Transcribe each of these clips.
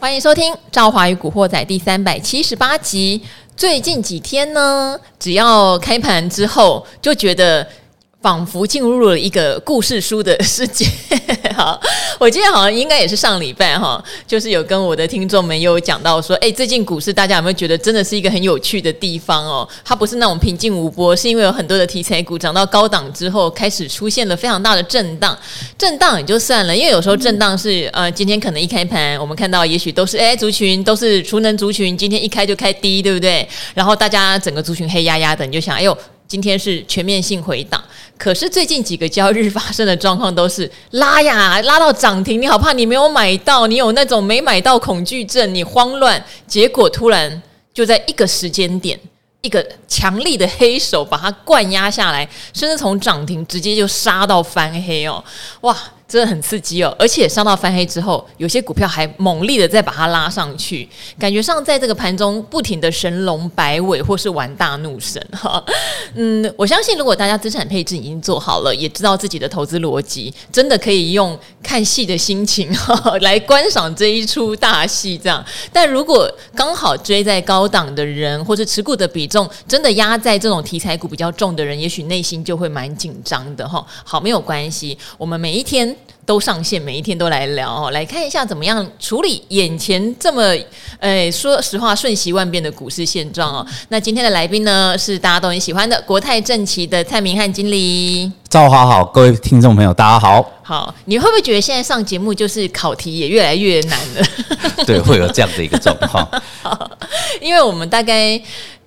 欢迎收听《赵华与古惑仔》第三百七十八集。最近几天呢，只要开盘之后，就觉得。仿佛进入了一个故事书的世界。好，我今天好像应该也是上礼拜哈，就是有跟我的听众们有讲到说，哎，最近股市大家有没有觉得真的是一个很有趣的地方哦？它不是那种平静无波，是因为有很多的题材股涨到高档之后，开始出现了非常大的震荡。震荡也就算了，因为有时候震荡是呃，今天可能一开盘，我们看到也许都是 AI 族群，都是储能族群，今天一开就开低，对不对？然后大家整个族群黑压压的，你就想，哎呦。今天是全面性回档，可是最近几个交易日发生的状况都是拉呀，拉到涨停，你好怕你没有买到，你有那种没买到恐惧症，你慌乱，结果突然就在一个时间点，一个强力的黑手把它灌压下来，甚至从涨停直接就杀到翻黑哦，哇！真的很刺激哦，而且上到翻黑之后，有些股票还猛力的再把它拉上去，感觉上在这个盘中不停的神龙摆尾或是玩大怒神哈。嗯，我相信如果大家资产配置已经做好了，也知道自己的投资逻辑，真的可以用看戏的心情哈来观赏这一出大戏这样。但如果刚好追在高档的人，或者持股的比重真的压在这种题材股比较重的人，也许内心就会蛮紧张的哈。好，没有关系，我们每一天。都上线，每一天都来聊哦，来看一下怎么样处理眼前这么，诶，说实话瞬息万变的股市现状哦。那今天的来宾呢，是大家都很喜欢的国泰正奇的蔡明汉经理。赵华好，各位听众朋友，大家好。好，你会不会觉得现在上节目就是考题也越来越难了？对，会有这样的一个状况。因为我们大概。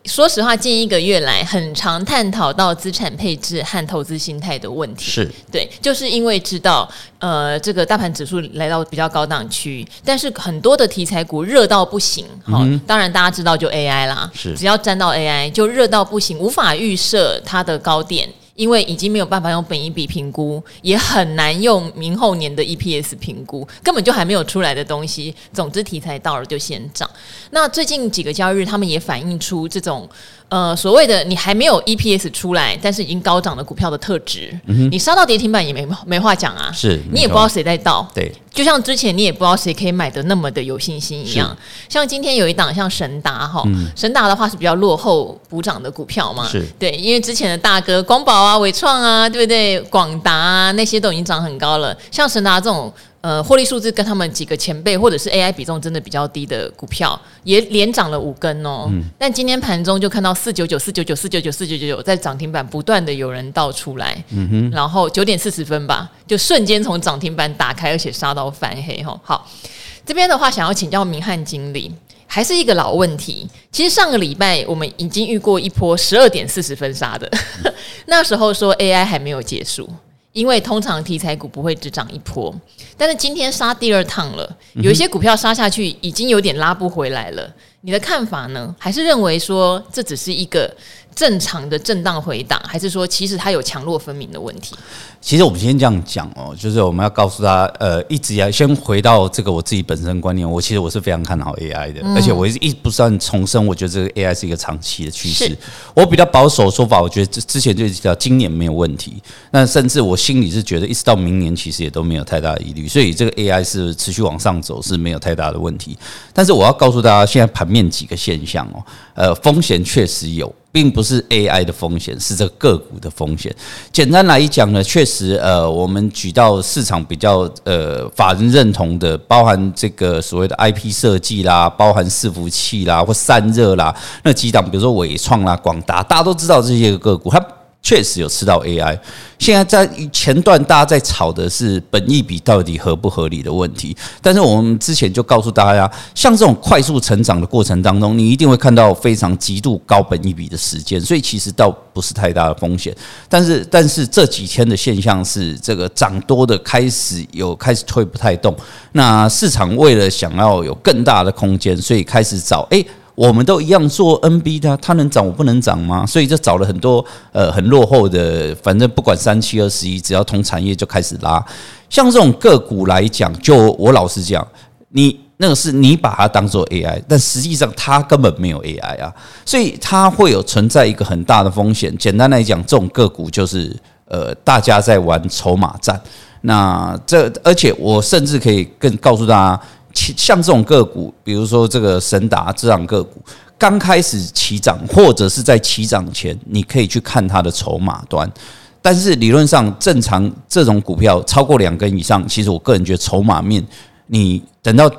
说实话，近一个月来，很常探讨到资产配置和投资心态的问题。是对，就是因为知道，呃，这个大盘指数来到比较高档区，但是很多的题材股热到不行。好、嗯，当然大家知道就 AI 啦，是只要沾到 AI 就热到不行，无法预设它的高点。因为已经没有办法用本一笔评估，也很难用明后年的 EPS 评估，根本就还没有出来的东西。总之题材到了就先涨。那最近几个交易日，他们也反映出这种。呃，所谓的你还没有 EPS 出来，但是已经高涨的股票的特质，嗯、你杀到跌停板也没没话讲啊。是，你也不知道谁在倒。对，就像之前你也不知道谁可以买的那么的有信心一样。像今天有一档像神达哈，神达的话是比较落后补涨的股票嘛。是，对，因为之前的大哥光宝啊、伟创啊，对不对？广达啊那些都已经涨很高了，像神达这种。呃，获利数字跟他们几个前辈或者是 AI 比重真的比较低的股票，也连涨了五根哦。嗯、但今天盘中就看到四九九、四九九、四九九、四九九九在涨停板不断的有人倒出来，然后九点四十分吧，就瞬间从涨停板打开，而且杀到翻黑哈。好，这边的话想要请教明翰经理，还是一个老问题。其实上个礼拜我们已经遇过一波十二点四十分杀的，嗯、那时候说 AI 还没有结束。因为通常题材股不会只涨一波，但是今天杀第二趟了，有一些股票杀下去已经有点拉不回来了。你的看法呢？还是认为说这只是一个？正常的震荡回档，还是说其实它有强弱分明的问题？其实我们先这样讲哦，就是我们要告诉他，呃，一直要先回到这个我自己本身观念，我其实我是非常看好 AI 的，嗯、而且我一直一不算重申，我觉得这个 AI 是一个长期的趋势。我比较保守的说法，我觉得之之前就知道今年没有问题，那甚至我心里是觉得一直到明年其实也都没有太大的疑虑，所以这个 AI 是持续往上走是没有太大的问题。但是我要告诉大家，现在盘面几个现象哦，呃，风险确实有。并不是 AI 的风险，是这个股的风险。简单来讲呢，确实，呃，我们举到市场比较呃法人认同的，包含这个所谓的 IP 设计啦，包含伺服器啦或散热啦，那几档，比如说伟创啦、广达，大家都知道这些个股，它。确实有吃到 AI，现在在前段大家在吵的是本益比到底合不合理的问题，但是我们之前就告诉大家，像这种快速成长的过程当中，你一定会看到非常极度高本益比的时间，所以其实倒不是太大的风险。但是，但是这几天的现象是，这个涨多的开始有开始推不太动，那市场为了想要有更大的空间，所以开始找诶。我们都一样做 NB 的，它能涨我不能涨吗？所以就找了很多呃很落后的，反正不管三七二十一，只要同产业就开始拉。像这种个股来讲，就我老实讲，你那个是你把它当做 AI，但实际上它根本没有 AI 啊，所以它会有存在一个很大的风险。简单来讲，这种个股就是呃大家在玩筹码战。那这而且我甚至可以更告诉大家。像这种个股，比如说这个神达这样个股，刚开始起涨或者是在起涨前，你可以去看它的筹码端。但是理论上，正常这种股票超过两根以上，其实我个人觉得筹码面，你等到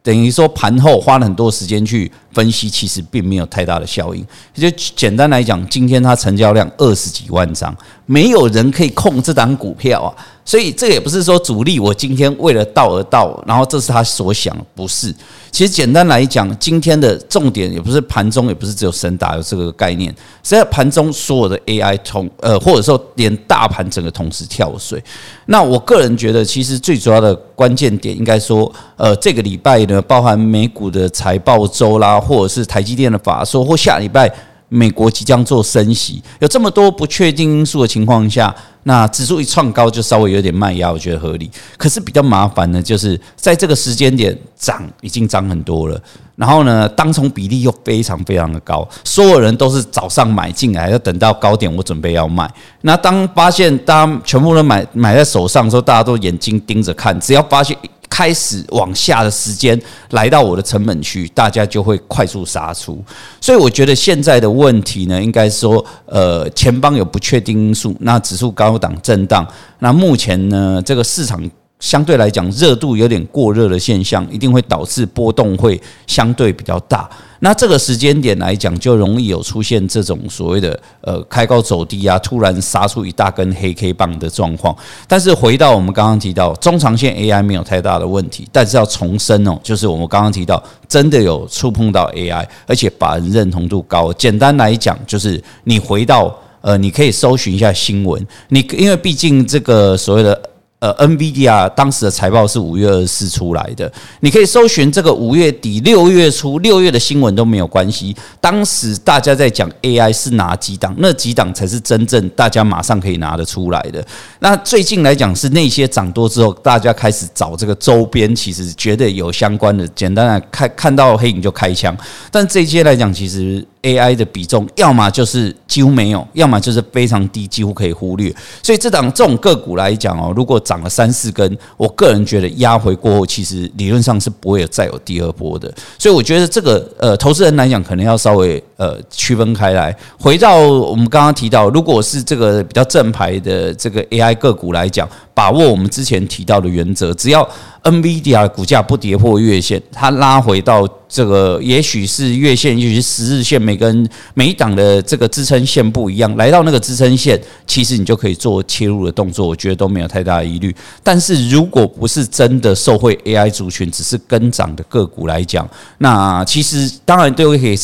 等于说盘后花了很多时间去分析，其实并没有太大的效应。就简单来讲，今天它成交量二十几万张，没有人可以控这档股票啊。所以这也不是说主力我今天为了道而道，然后这是他所想，不是。其实简单来讲，今天的重点也不是盘中，也不是只有神达有这个概念，实际上盘中所有的 AI 同呃，或者说连大盘整个同时跳水。那我个人觉得，其实最主要的关键点应该说，呃，这个礼拜呢，包含美股的财报周啦，或者是台积电的法说，或下礼拜。美国即将做升息，有这么多不确定因素的情况下，那指数一创高就稍微有点卖压，我觉得合理。可是比较麻烦的，就是在这个时间点涨已经涨很多了，然后呢，当冲比例又非常非常的高，所有人都是早上买进来，要等到高点我准备要卖。那当发现大家全部都买买在手上的时候，大家都眼睛盯着看，只要发现。开始往下的时间来到我的成本区，大家就会快速杀出。所以我觉得现在的问题呢，应该说，呃，前方有不确定因素，那指数高档震荡，那目前呢，这个市场。相对来讲，热度有点过热的现象，一定会导致波动会相对比较大。那这个时间点来讲，就容易有出现这种所谓的呃开高走低啊，突然杀出一大根黑 K 棒的状况。但是回到我们刚刚提到中长线 AI 没有太大的问题，但是要重申哦，就是我们刚刚提到真的有触碰到 AI，而且法人认同度高。简单来讲，就是你回到呃，你可以搜寻一下新闻，你因为毕竟这个所谓的。呃，NVIDIA 当时的财报是五月二十四出来的，你可以搜寻这个五月底、六月初、六月的新闻都没有关系。当时大家在讲 AI 是哪几档，那几档才是真正大家马上可以拿得出来的。那最近来讲是那些涨多之后，大家开始找这个周边，其实绝对有相关的。简单的看，看到黑影就开枪。但这些来讲，其实。AI 的比重，要么就是几乎没有，要么就是非常低，几乎可以忽略。所以这档这种个股来讲哦，如果涨了三四根，我个人觉得压回过后，其实理论上是不会有再有第二波的。所以我觉得这个呃，投资人来讲，可能要稍微呃区分开来。回到我们刚刚提到，如果是这个比较正牌的这个 AI 个股来讲。把握我们之前提到的原则，只要 NVIDIA 股价不跌破月线，它拉回到这个，也许是月线，也许是十日线，每根每一档的这个支撑线不一样，来到那个支撑线，其实你就可以做切入的动作，我觉得都没有太大的疑虑。但是如果不是真的受惠 AI 族群，只是跟涨的个股来讲，那其实当然都可以。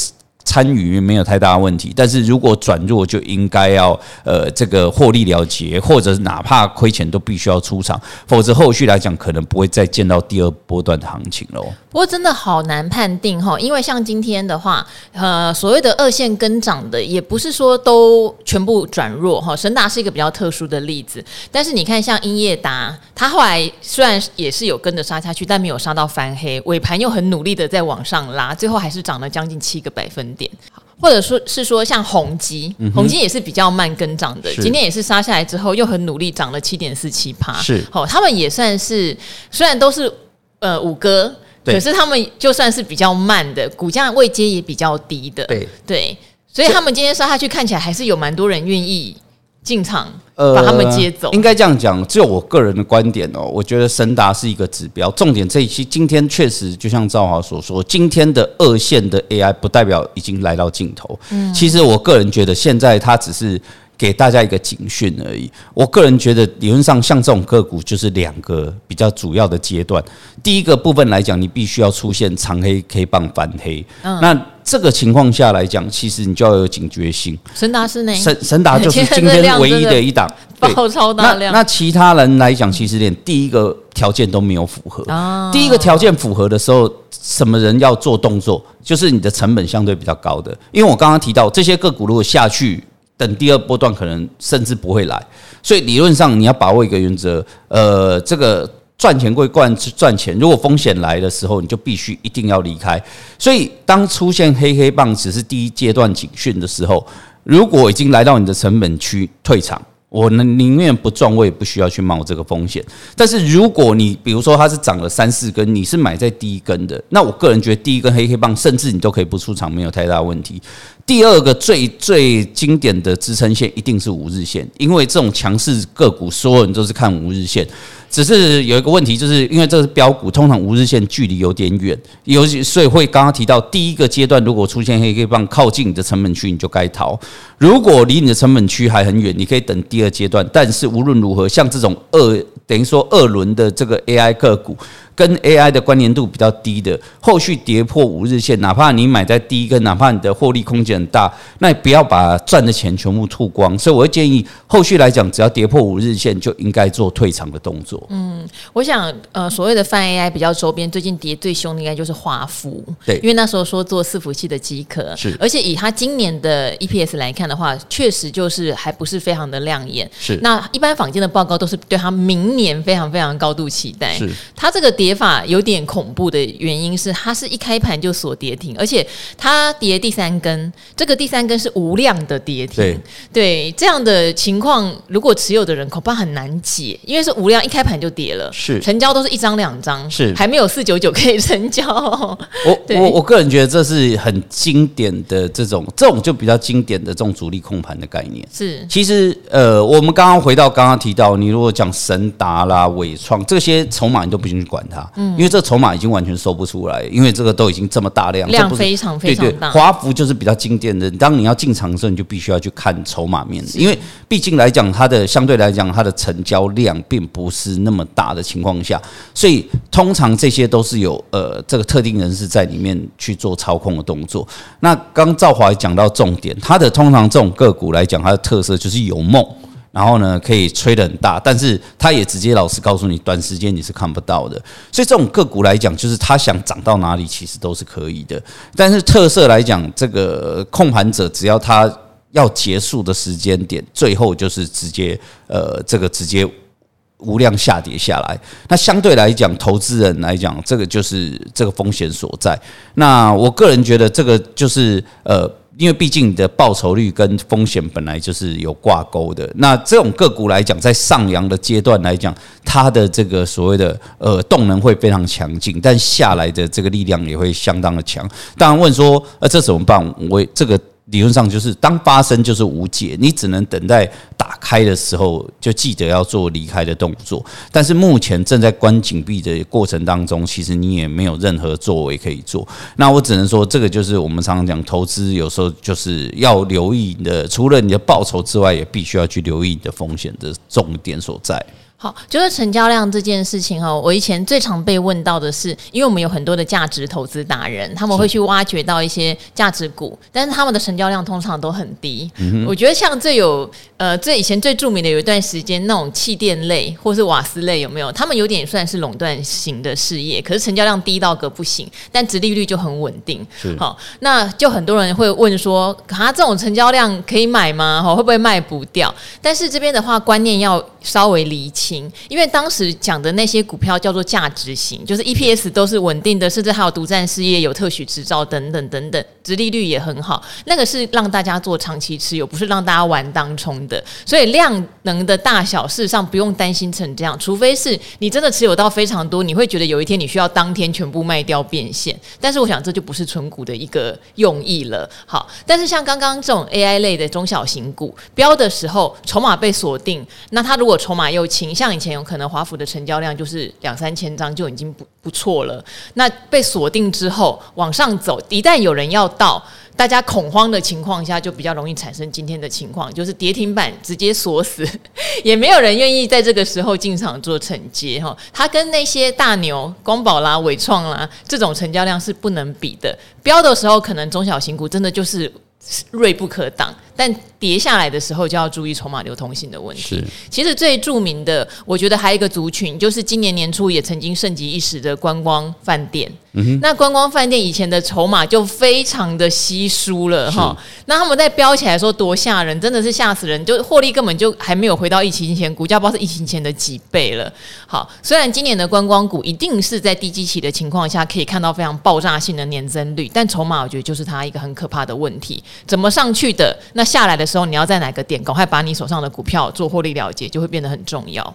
参与没有太大问题，但是如果转弱就应该要呃这个获利了结，或者哪怕亏钱都必须要出场，否则后续来讲可能不会再见到第二波段的行情喽。不过真的好难判定哈，因为像今天的话，呃所谓的二线跟涨的也不是说都全部转弱哈，神达是一个比较特殊的例子，但是你看像英业达，它后来虽然也是有跟着杀下去，但没有杀到翻黑，尾盘又很努力的在往上拉，最后还是涨了将近七个百分点。或者说是说像宏基，宏基也是比较慢跟涨的，今天也是杀下来之后又很努力涨了七点四七趴，是好，他们也算是虽然都是呃五哥，可是他们就算是比较慢的，股价位阶也比较低的，对对，所以他们今天杀下去看起来还是有蛮多人愿意进场。把他们接走，呃、应该这样讲。只有我个人的观点哦，我觉得神达是一个指标。重点这一期今天确实就像赵华所说，今天的二线的 AI 不代表已经来到尽头。嗯，其实我个人觉得现在它只是给大家一个警讯而已。我个人觉得理论上像这种个股就是两个比较主要的阶段。第一个部分来讲，你必须要出现长黑 K 棒翻黑。嗯，那。这个情况下来讲，其实你就要有警觉性。神达是哪？神神达就是 今天唯一的一档爆超大量。那那其他人来讲，其实连第一个条件都没有符合。第一个条件符合的时候，什么人要做动作？就是你的成本相对比较高的。因为我刚刚提到这些个股如果下去，等第二波段可能甚至不会来。所以理论上你要把握一个原则，呃，这个。赚钱归惯赚钱，如果风险来的时候，你就必须一定要离开。所以，当出现黑黑棒只是第一阶段警讯的时候，如果已经来到你的成本区退场，我呢宁愿不赚，我也不需要去冒这个风险。但是如果你比如说它是涨了三四根，你是买在第一根的，那我个人觉得第一根黑黑棒，甚至你都可以不出场，没有太大问题。第二个最最经典的支撑线一定是五日线，因为这种强势个股，所有人都是看五日线。只是有一个问题，就是因为这是标股，通常五日线距离有点远，尤其所以会刚刚提到第一个阶段，如果出现黑 K 棒靠近你的成本区，你就该逃；如果离你的成本区还很远，你可以等第二阶段。但是无论如何，像这种二等于说二轮的这个 AI 个股。跟 AI 的关联度比较低的，后续跌破五日线，哪怕你买在第一根，哪怕你的获利空间很大，那也不要把赚的钱全部吐光。所以我会建议，后续来讲，只要跌破五日线，就应该做退场的动作。嗯，我想，呃，所谓的泛 AI 比较周边，最近跌最凶的应该就是华孚，对，因为那时候说做伺服器的机壳，是，而且以它今年的 EPS 来看的话，确实就是还不是非常的亮眼。是，那一般坊间的报告都是对它明年非常非常高度期待。是，它这个跌。跌法有点恐怖的原因是，它是一开盘就锁跌停，而且它跌第三根，这个第三根是无量的跌停。对，对，这样的情况，如果持有的人恐怕很难解，因为是无量，一开盘就跌了，是成交都是一张两张，是还没有四九九可以成交。我 我我个人觉得这是很经典的这种，这种就比较经典的这种主力控盘的概念。是，其实呃，我们刚刚回到刚刚提到，你如果讲神达啦、伟创这些筹码，你都不用去管它。嗯，因为这筹码已经完全收不出来，因为这个都已经这么大量，量非常非常大。华孚就是比较经典的，当你要进场的时候，你就必须要去看筹码面，因为毕竟来讲，它的相对来讲，它的成交量并不是那么大的情况下，所以通常这些都是有呃这个特定人士在里面去做操控的动作。那刚赵华讲到重点，它的通常这种个股来讲，它的特色就是有梦。然后呢，可以吹得很大，但是他也直接老实告诉你，短时间你是看不到的。所以这种个股来讲，就是他想涨到哪里，其实都是可以的。但是特色来讲，这个控盘者只要他要结束的时间点，最后就是直接呃，这个直接无量下跌下来。那相对来讲，投资人来讲，这个就是这个风险所在。那我个人觉得，这个就是呃。因为毕竟你的报酬率跟风险本来就是有挂钩的，那这种个股来讲，在上扬的阶段来讲，它的这个所谓的呃动能会非常强劲，但下来的这个力量也会相当的强。当然问说，呃，这怎么办？我这个。理论上就是当发生就是无解，你只能等待打开的时候就记得要做离开的动作。但是目前正在关紧闭的过程当中，其实你也没有任何作为可以做。那我只能说，这个就是我们常常讲投资，有时候就是要留意你的，除了你的报酬之外，也必须要去留意你的风险的重点所在。好，就是成交量这件事情哈，我以前最常被问到的是，因为我们有很多的价值投资达人，他们会去挖掘到一些价值股，但是他们的成交量通常都很低。嗯、我觉得像最有呃最以前最著名的有一段时间那种气垫类或是瓦斯类有没有？他们有点算是垄断型的事业，可是成交量低到个不行，但殖利率就很稳定。好，那就很多人会问说，啊这种成交量可以买吗？哈，会不会卖不掉？但是这边的话观念要稍微理清。因为当时讲的那些股票叫做价值型，就是 EPS 都是稳定的，甚至还有独占事业、有特许执照等等等等，殖利率也很好。那个是让大家做长期持有，不是让大家玩当冲的。所以量能的大小，事实上不用担心成这样，除非是你真的持有到非常多，你会觉得有一天你需要当天全部卖掉变现。但是我想这就不是存股的一个用意了。好，但是像刚刚这种 AI 类的中小型股标的时候，筹码被锁定，那它如果筹码又轻。像以前有可能华府的成交量就是两三千张就已经不不错了，那被锁定之后往上走，一旦有人要到，大家恐慌的情况下，就比较容易产生今天的情况，就是跌停板直接锁死，也没有人愿意在这个时候进场做承接哈。它跟那些大牛光宝啦、伟创啦这种成交量是不能比的，标的时候可能中小型股真的就是锐不可挡。但跌下来的时候就要注意筹码流通性的问题。其实最著名的，我觉得还有一个族群，就是今年年初也曾经盛极一时的观光饭店。嗯、那观光饭店以前的筹码就非常的稀疏了哈。那他们在飙起来说多吓人，真的是吓死人，就获利根本就还没有回到疫情前，股价不知道是疫情前的几倍了。好，虽然今年的观光股一定是在低基期的情况下可以看到非常爆炸性的年增率，但筹码我觉得就是它一个很可怕的问题，怎么上去的那？下来的时候，你要在哪个点赶快把你手上的股票做获利了结，就会变得很重要。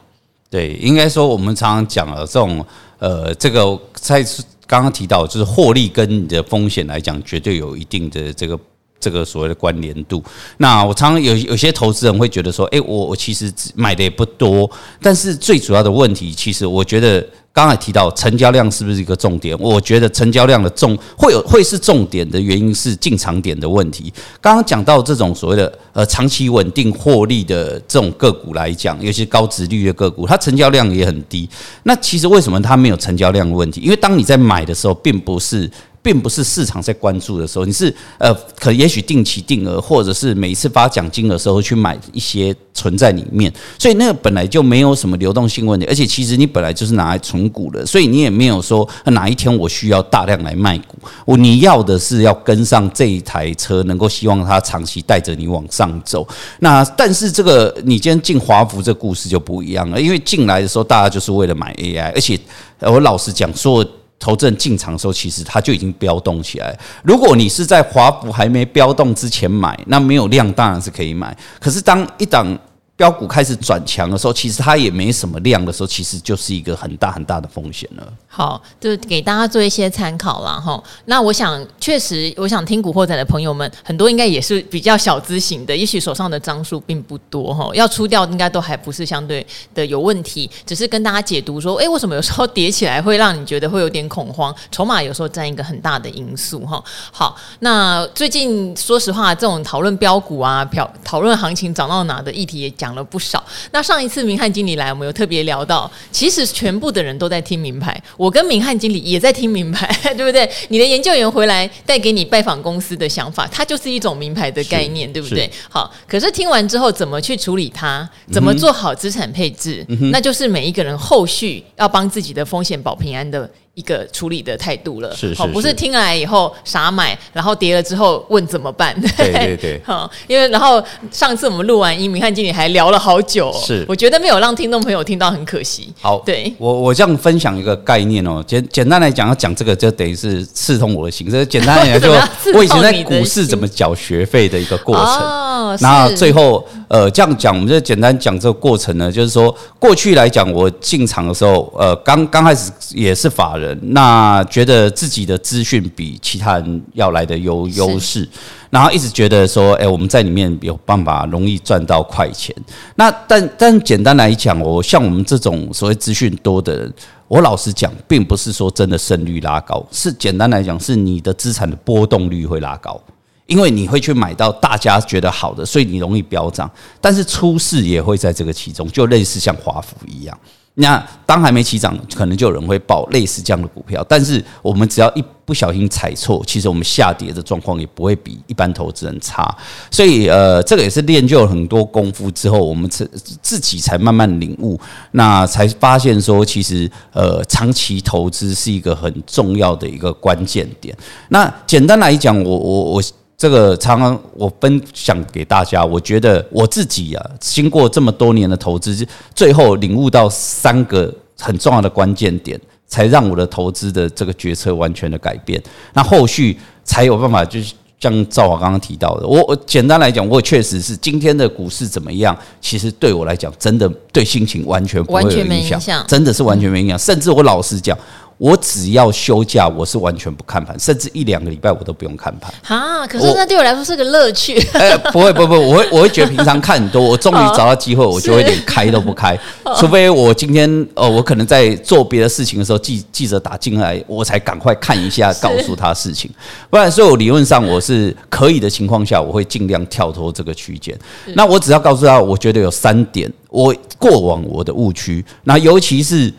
对，应该说我们常常讲了这种呃，这个在刚刚提到，就是获利跟你的风险来讲，绝对有一定的这个。这个所谓的关联度，那我常常有有些投资人会觉得说，诶，我我其实买的也不多，但是最主要的问题，其实我觉得刚才提到成交量是不是一个重点？我觉得成交量的重会有会是重点的原因是进场点的问题。刚刚讲到这种所谓的呃长期稳定获利的这种个股来讲，尤其高值率的个股，它成交量也很低。那其实为什么它没有成交量的问题？因为当你在买的时候，并不是。并不是市场在关注的时候，你是呃，可也许定期定额，或者是每一次发奖金的时候去买一些存在里面，所以那个本来就没有什么流动性问题，而且其实你本来就是拿来存股的，所以你也没有说哪一天我需要大量来卖股，我你要的是要跟上这一台车，能够希望它长期带着你往上走。那但是这个你今天进华孚这故事就不一样了，因为进来的时候大家就是为了买 AI，而且我老实讲说。投资人进场的时候，其实它就已经飙动起来。如果你是在华府还没飙动之前买，那没有量当然是可以买。可是当一档标股开始转强的时候，其实它也没什么量的时候，其实就是一个很大很大的风险了。好，就给大家做一些参考啦。哈。那我想，确实，我想听古惑仔的朋友们，很多应该也是比较小资型的，也许手上的张数并不多哈，要出掉应该都还不是相对的有问题，只是跟大家解读说，哎，为什么有时候叠起来会让你觉得会有点恐慌？筹码有时候占一个很大的因素哈。好，那最近说实话，这种讨论标股啊、讨讨论行情涨到哪的议题也讲了不少。那上一次明翰经理来，我们有特别聊到，其实全部的人都在听名牌，我跟明翰经理也在听名牌，对不对？你的研究员回来带给你拜访公司的想法，它就是一种名牌的概念，对不对？好，可是听完之后怎么去处理它，怎么做好资产配置，嗯、那就是每一个人后续要帮自己的风险保平安的。一个处理的态度了，是，是，是，不是听来以后傻买，然后跌了之后问怎么办？对对对，好，因为然后上次我们录完音，明翰经理还聊了好久，是，我觉得没有让听众朋友听到很可惜。好，对我我这样分享一个概念哦，简简单来讲，要讲这个就等于是刺痛我的心。这简单来讲，就 我以前在股市怎么缴学费的一个过程。哦，那最后呃这样讲，我们就简单讲这个过程呢，就是说过去来讲，我进场的时候，呃，刚刚开始也是法人。那觉得自己的资讯比其他人要来的有优势，然后一直觉得说，哎，我们在里面有办法容易赚到快钱。那但但简单来讲，我像我们这种所谓资讯多的人，我老实讲，并不是说真的胜率拉高，是简单来讲，是你的资产的波动率会拉高，因为你会去买到大家觉得好的，所以你容易飙涨。但是出事也会在这个其中，就类似像华府一样。那当还没起涨，可能就有人会报类似这样的股票。但是我们只要一不小心踩错，其实我们下跌的状况也不会比一般投资人差。所以呃，这个也是练就了很多功夫之后，我们自自己才慢慢领悟，那才发现说，其实呃，长期投资是一个很重要的一个关键点。那简单来讲，我我我。这个常常我分享给大家，我觉得我自己啊，经过这么多年的投资，最后领悟到三个很重要的关键点，才让我的投资的这个决策完全的改变。那后续才有办法，就是像赵华刚刚提到的，我我简单来讲，我确实是今天的股市怎么样，其实对我来讲，真的对心情完全不会有影响，真的是完全没影响，甚至我老实讲。我只要休假，我是完全不看盘，甚至一两个礼拜我都不用看盘。啊，可是那对我来说是个乐趣。哎、欸，不会，不会，我会，我会觉得平常看很多，我终于找到机会，我就会连开都不开，除非我今天哦，我可能在做别的事情的时候，记记者打进来，我才赶快看一下，告诉他事情。不然，所以我理论上我是可以的情况下，我会尽量跳脱这个区间。那我只要告诉他，我觉得有三点，我过往我的误区，那尤其是。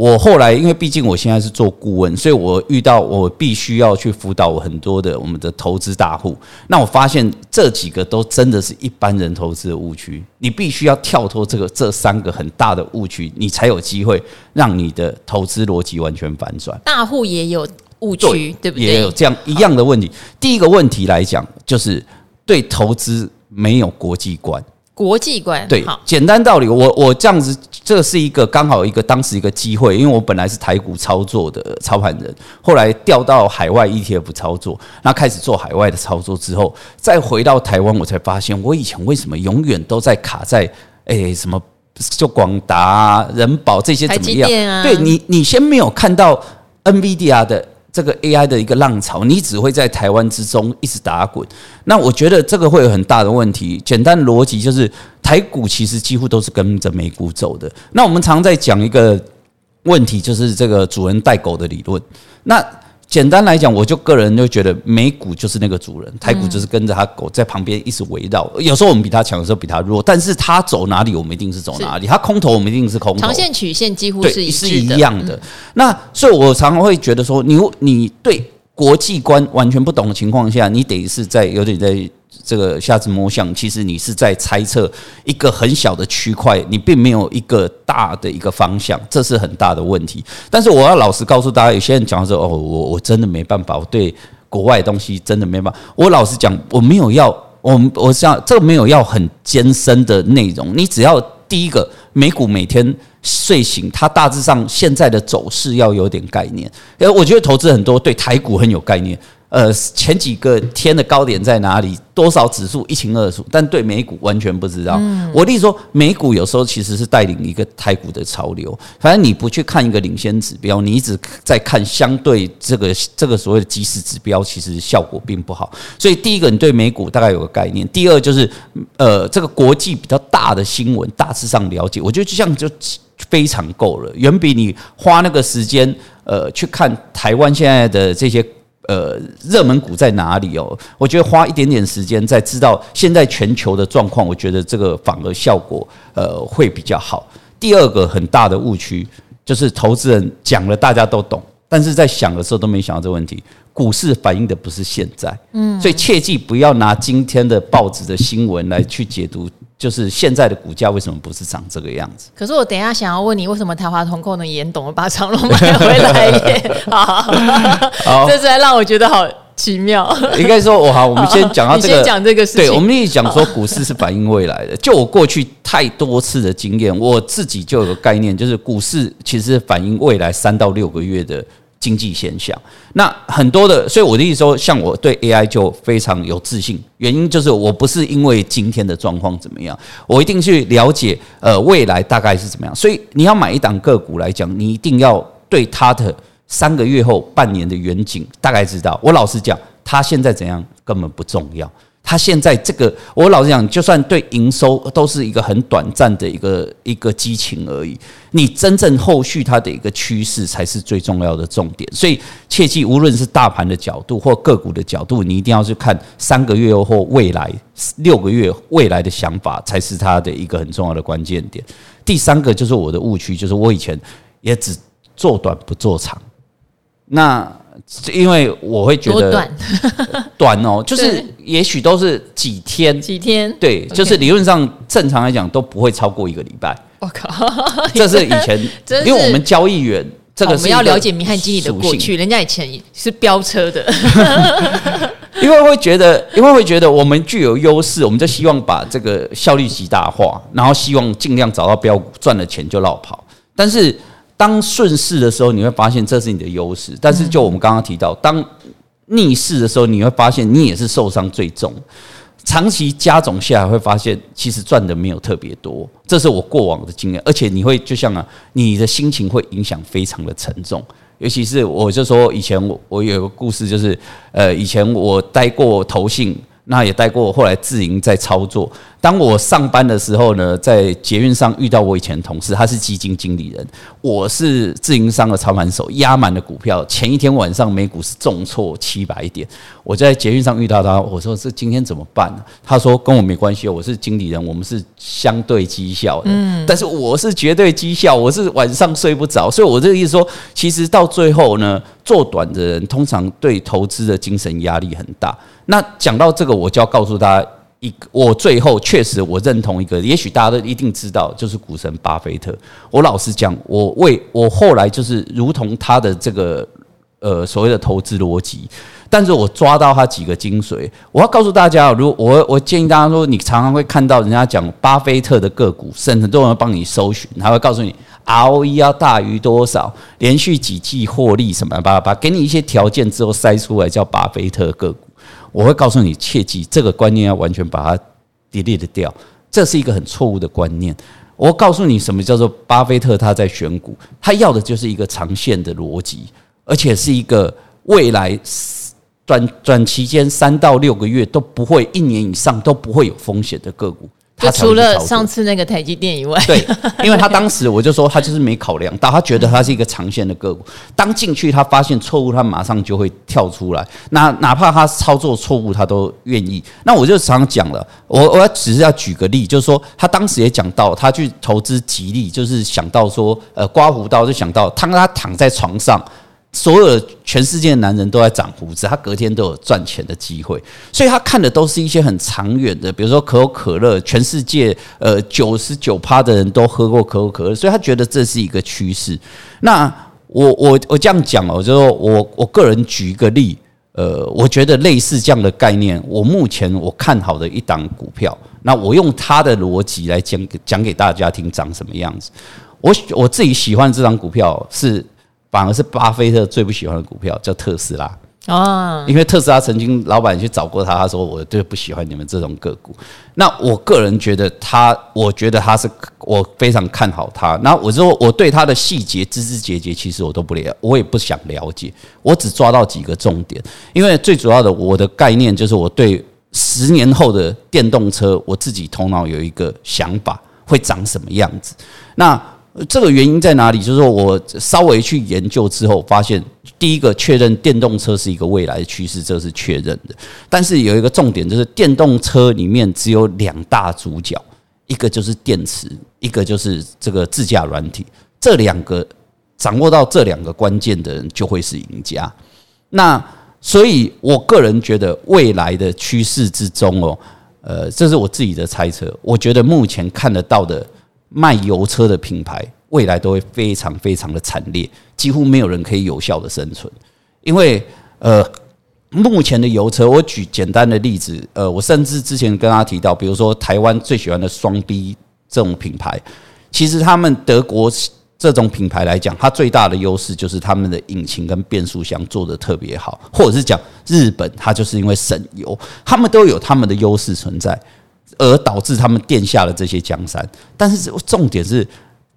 我后来，因为毕竟我现在是做顾问，所以我遇到我必须要去辅导我很多的我们的投资大户。那我发现这几个都真的是一般人投资的误区，你必须要跳脱这个这三个很大的误区，你才有机会让你的投资逻辑完全反转。大户也有误区，对不对？也有这样一样的问题。第一个问题来讲，就是对投资没有国际观。国际观对，简单道理，我我这样子这是一个刚好一个当时一个机会，因为我本来是台股操作的操盘人，后来调到海外 ETF 操作，那开始做海外的操作之后，再回到台湾，我才发现我以前为什么永远都在卡在诶、欸、什么就广达、啊、仁宝这些怎么样？啊、对你，你先没有看到 NVIDIA 的。这个 AI 的一个浪潮，你只会在台湾之中一直打滚。那我觉得这个会有很大的问题。简单逻辑就是，台股其实几乎都是跟着美股走的。那我们常在讲一个问题，就是这个主人带狗的理论。那简单来讲，我就个人就觉得美股就是那个主人，台股就是跟着他狗在旁边一直围绕。有时候我们比他强，有时候比他弱，但是他走哪里，我们一定是走哪里。他空头，我们一定是空头。长线曲线几乎是一是一样的。那所以，我常常会觉得说，你你对国际观完全不懂的情况下，你得是在有点在。这个瞎子摸象，其实你是在猜测一个很小的区块，你并没有一个大的一个方向，这是很大的问题。但是我要老实告诉大家，有些人讲说：“哦，我我真的没办法，我对国外东西真的没办法。”我老实讲，我没有要，我我想这个没有要很艰深的内容。你只要第一个，美股每天睡醒，它大致上现在的走势要有点概念。呃，我觉得投资很多对台股很有概念。呃，前几个天的高点在哪里？多少指数一清二楚，但对美股完全不知道。嗯、我例如说，美股有时候其实是带领一个台股的潮流。反正你不去看一个领先指标，你一直在看相对这个这个所谓的即时指标，其实效果并不好。所以第一个，你对美股大概有个概念；第二，就是呃，这个国际比较大的新闻大致上了解。我觉得就像就非常够了，远比你花那个时间呃去看台湾现在的这些。呃，热门股在哪里哦？我觉得花一点点时间，在知道现在全球的状况，我觉得这个反而效果呃会比较好。第二个很大的误区就是投资人讲了大家都懂，但是在想的时候都没想到这个问题。股市反映的不是现在，嗯，所以切记不要拿今天的报纸的新闻来去解读。就是现在的股价为什么不是长这个样子？可是我等一下想要问你，为什么台华同控能严懂把长隆买回来耶？好，这才让我觉得好奇妙。应该说，我好，我们先讲到这个，讲这个事情。对，我们一直讲说股市是反映未来的。就我过去太多次的经验，我自己就有个概念，就是股市其实反映未来三到六个月的。经济现象，那很多的，所以我的意思说，像我对 AI 就非常有自信，原因就是我不是因为今天的状况怎么样，我一定去了解呃未来大概是怎么样。所以你要买一档个股来讲，你一定要对它的三个月后、半年的远景大概知道。我老实讲，它现在怎样根本不重要。他现在这个，我老实讲，就算对营收都是一个很短暂的一个一个激情而已。你真正后续它的一个趋势才是最重要的重点。所以切记，无论是大盘的角度或个股的角度，你一定要去看三个月或未来六个月未来的想法，才是它的一个很重要的关键点。第三个就是我的误区，就是我以前也只做短不做长。那因为我会觉得短？哦，就是也许都是几天，几天，对，就是理论上正常来讲都不会超过一个礼拜。我靠，这是以前，因为我们交易员这个我们要了解明翰经理的过去，人家以前是飙车的，因为会觉得，因为会觉得我们具有优势，我们就希望把这个效率极大化，然后希望尽量找到标股，赚了钱就落跑，但是。当顺势的时候，你会发现这是你的优势；但是就我们刚刚提到，当逆势的时候，你会发现你也是受伤最重。长期加总下来，会发现其实赚的没有特别多。这是我过往的经验，而且你会就像啊，你的心情会影响非常的沉重。尤其是我就说，以前我我有个故事，就是呃，以前我待过投信。那也带过，后来自营在操作。当我上班的时候呢，在捷运上遇到我以前的同事，他是基金经理人，我是自营商的操盘手，压满了股票。前一天晚上美股是重挫七百点，我在捷运上遇到他，我说这今天怎么办呢？他说跟我没关系，我是经理人，我们是相对绩效的。嗯，但是我是绝对绩效，我是晚上睡不着。所以我这个意思说，其实到最后呢，做短的人通常对投资的精神压力很大。那讲到这个，我就要告诉大家一个，我最后确实我认同一个，也许大家都一定知道，就是股神巴菲特。我老实讲，我为我后来就是如同他的这个呃所谓的投资逻辑。但是我抓到他几个精髓，我要告诉大家，如果我我建议大家说，你常常会看到人家讲巴菲特的个股，甚至都有人帮你搜寻，他会告诉你 ROE 要大于多少，连续几季获利什么吧吧，给你一些条件之后筛出来叫巴菲特个股。我会告诉你，切记这个观念要完全把它 delete 掉，这是一个很错误的观念。我告诉你，什么叫做巴菲特他在选股，他要的就是一个长线的逻辑，而且是一个未来。短短期间三到六个月都不会，一年以上都不会有风险的个股，就除了上次那个台积电以外，对，因为他当时我就说他就是没考量到，他觉得他是一个长线的个股，当进去他发现错误，他马上就会跳出来，那哪怕他操作错误，他都愿意。那我就常讲了，我我要只是要举个例，就是说他当时也讲到，他去投资吉利，就是想到说，呃，刮胡刀就想到，当他躺在床上。所有全世界的男人都在长胡子，他隔天都有赚钱的机会，所以他看的都是一些很长远的，比如说可口可乐，全世界呃九十九趴的人都喝过可口可乐，所以他觉得这是一个趋势。那我我我这样讲哦，就是我我个人举一个例，呃，我觉得类似这样的概念，我目前我看好的一档股票，那我用他的逻辑来讲讲给大家听，长什么样子。我我自己喜欢这张股票是。反而是巴菲特最不喜欢的股票叫特斯拉啊，因为特斯拉曾经老板去找过他，他说我最不喜欢你们这种个股。那我个人觉得他，我觉得他是我非常看好他。那我说我对他的细节枝枝节节，其实我都不了，我也不想了解，我只抓到几个重点。因为最主要的我的概念就是我对十年后的电动车，我自己头脑有一个想法，会长什么样子。那这个原因在哪里？就是说我稍微去研究之后，发现第一个确认电动车是一个未来的趋势，这是确认的。但是有一个重点，就是电动车里面只有两大主角，一个就是电池，一个就是这个自驾软体。这两个掌握到这两个关键的人，就会是赢家。那所以我个人觉得，未来的趋势之中哦，呃，这是我自己的猜测。我觉得目前看得到的。卖油车的品牌未来都会非常非常的惨烈，几乎没有人可以有效的生存。因为呃，目前的油车，我举简单的例子，呃，我甚至之前跟他提到，比如说台湾最喜欢的双 B 这种品牌，其实他们德国这种品牌来讲，它最大的优势就是他们的引擎跟变速箱做得特别好，或者是讲日本，它就是因为省油，他们都有他们的优势存在。而导致他们垫下了这些江山，但是重点是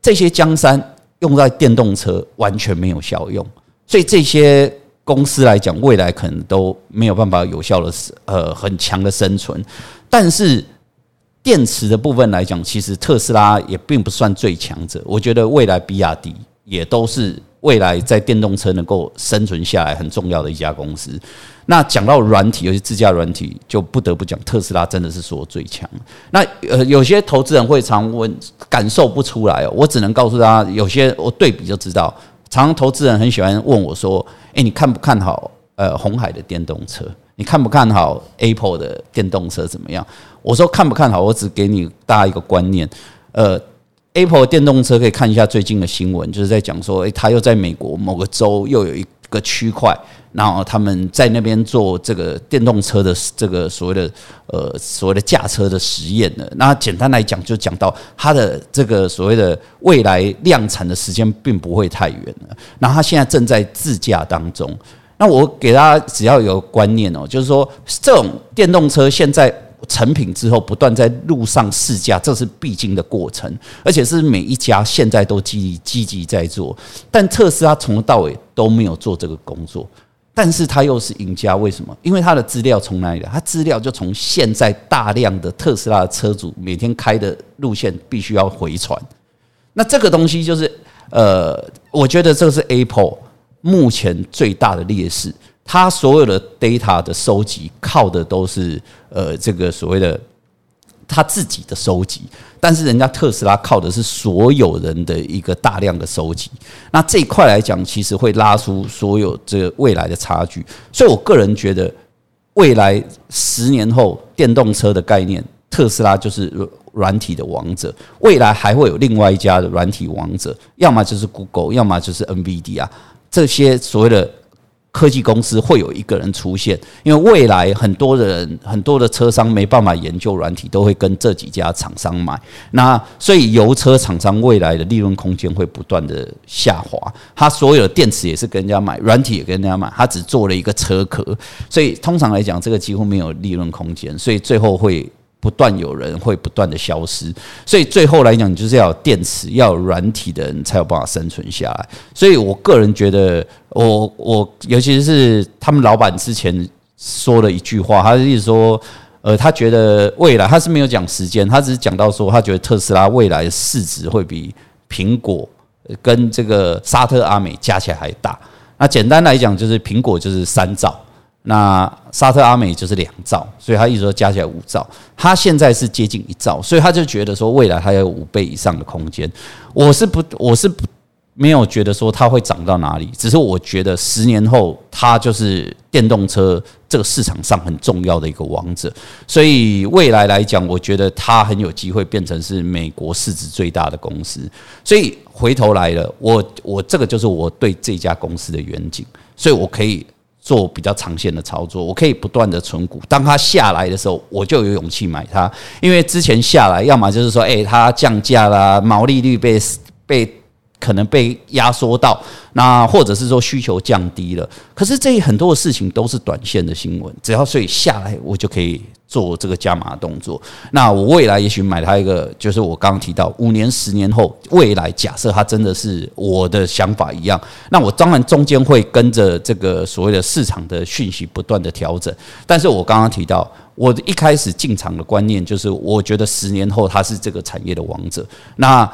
这些江山用在电动车完全没有效用，所以这些公司来讲，未来可能都没有办法有效的呃很强的生存。但是电池的部分来讲，其实特斯拉也并不算最强者，我觉得未来比亚迪也都是未来在电动车能够生存下来很重要的一家公司。那讲到软体，尤其自驾软体，就不得不讲特斯拉真的是说最强。那呃，有些投资人会常问，感受不出来。我只能告诉大家，有些我对比就知道。常常投资人很喜欢问我说：“诶，你看不看好呃鸿海的电动车？你看不看好 Apple 的电动车怎么样？”我说看不看好，我只给你大家一个观念。呃，Apple 电动车可以看一下最近的新闻，就是在讲说，诶，他又在美国某个州又有一个区块。然后他们在那边做这个电动车的这个所谓的呃所谓的驾车的实验的。那简单来讲，就讲到它的这个所谓的未来量产的时间并不会太远了。然后它现在正在自驾当中。那我给大家只要有观念哦，就是说这种电动车现在成品之后，不断在路上试驾，这是必经的过程，而且是每一家现在都积积极在做。但特斯拉从头到尾都没有做这个工作。但是他又是赢家，为什么？因为他的资料从哪里来？他资料就从现在大量的特斯拉车主每天开的路线必须要回传。那这个东西就是，呃，我觉得这是 Apple 目前最大的劣势。它所有的 data 的收集靠的都是，呃，这个所谓的。他自己的收集，但是人家特斯拉靠的是所有人的一个大量的收集，那这一块来讲，其实会拉出所有这个未来的差距。所以我个人觉得，未来十年后电动车的概念，特斯拉就是软体的王者，未来还会有另外一家的软体王者，要么就是 Google，要么就是 NVD 啊，这些所谓的科技公司会有一个人出现，因为未来很多人、很多的车商没办法研究软体，都会跟这几家厂商买。那所以油车厂商未来的利润空间会不断的下滑。他所有的电池也是跟人家买，软体也跟人家买，他只做了一个车壳，所以通常来讲，这个几乎没有利润空间，所以最后会。不断有人会不断的消失，所以最后来讲，你就是要有电池，要有软体的人才有办法生存下来。所以我个人觉得我，我尤其是他们老板之前说了一句话，他是意思说，呃，他觉得未来他是没有讲时间，他只是讲到说，他觉得特斯拉未来的市值会比苹果跟这个沙特阿美加起来还大。那简单来讲，就是苹果就是三兆。那沙特阿美就是两兆，所以他一直说加起来五兆，他现在是接近一兆，所以他就觉得说未来还有五倍以上的空间。我是不，我是不没有觉得说它会涨到哪里，只是我觉得十年后它就是电动车这个市场上很重要的一个王者。所以未来来讲，我觉得它很有机会变成是美国市值最大的公司。所以回头来了，我我这个就是我对这家公司的远景，所以我可以。做比较长线的操作，我可以不断的存股。当它下来的时候，我就有勇气买它。因为之前下来，要么就是说，诶，它降价啦，毛利率被被可能被压缩到，那或者是说需求降低了。可是这很多的事情都是短线的新闻，只要所以下来，我就可以。做这个加码动作，那我未来也许买它一个，就是我刚刚提到五年、十年后，未来假设它真的是我的想法一样，那我当然中间会跟着这个所谓的市场的讯息不断的调整。但是我刚刚提到，我一开始进场的观念就是，我觉得十年后它是这个产业的王者。那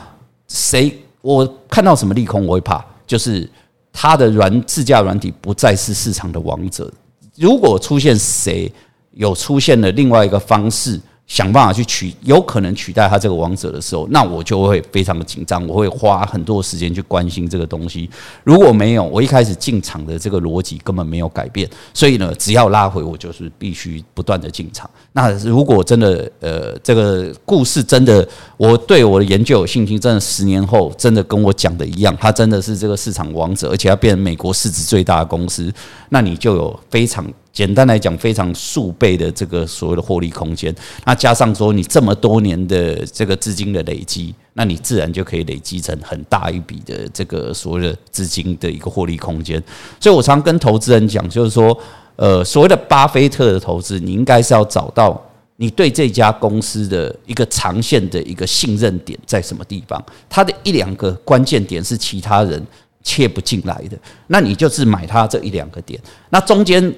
谁我看到什么利空我会怕，就是它的软自驾软体不再是市场的王者。如果出现谁？有出现了另外一个方式，想办法去取，有可能取代他这个王者的时候，那我就会非常的紧张，我会花很多时间去关心这个东西。如果没有，我一开始进场的这个逻辑根本没有改变，所以呢，只要拉回，我就是必须不断的进场。那如果真的，呃，这个故事真的，我对我的研究有信心，真的十年后真的跟我讲的一样，他真的是这个市场王者，而且要变成美国市值最大的公司，那你就有非常。简单来讲，非常数倍的这个所谓的获利空间，那加上说你这么多年的这个资金的累积，那你自然就可以累积成很大一笔的这个所谓的资金的一个获利空间。所以我常跟投资人讲，就是说，呃，所谓的巴菲特的投资，你应该是要找到你对这家公司的一个长线的一个信任点在什么地方，它的一两个关键点是其他人切不进来的，那你就是买它这一两个点，那中间。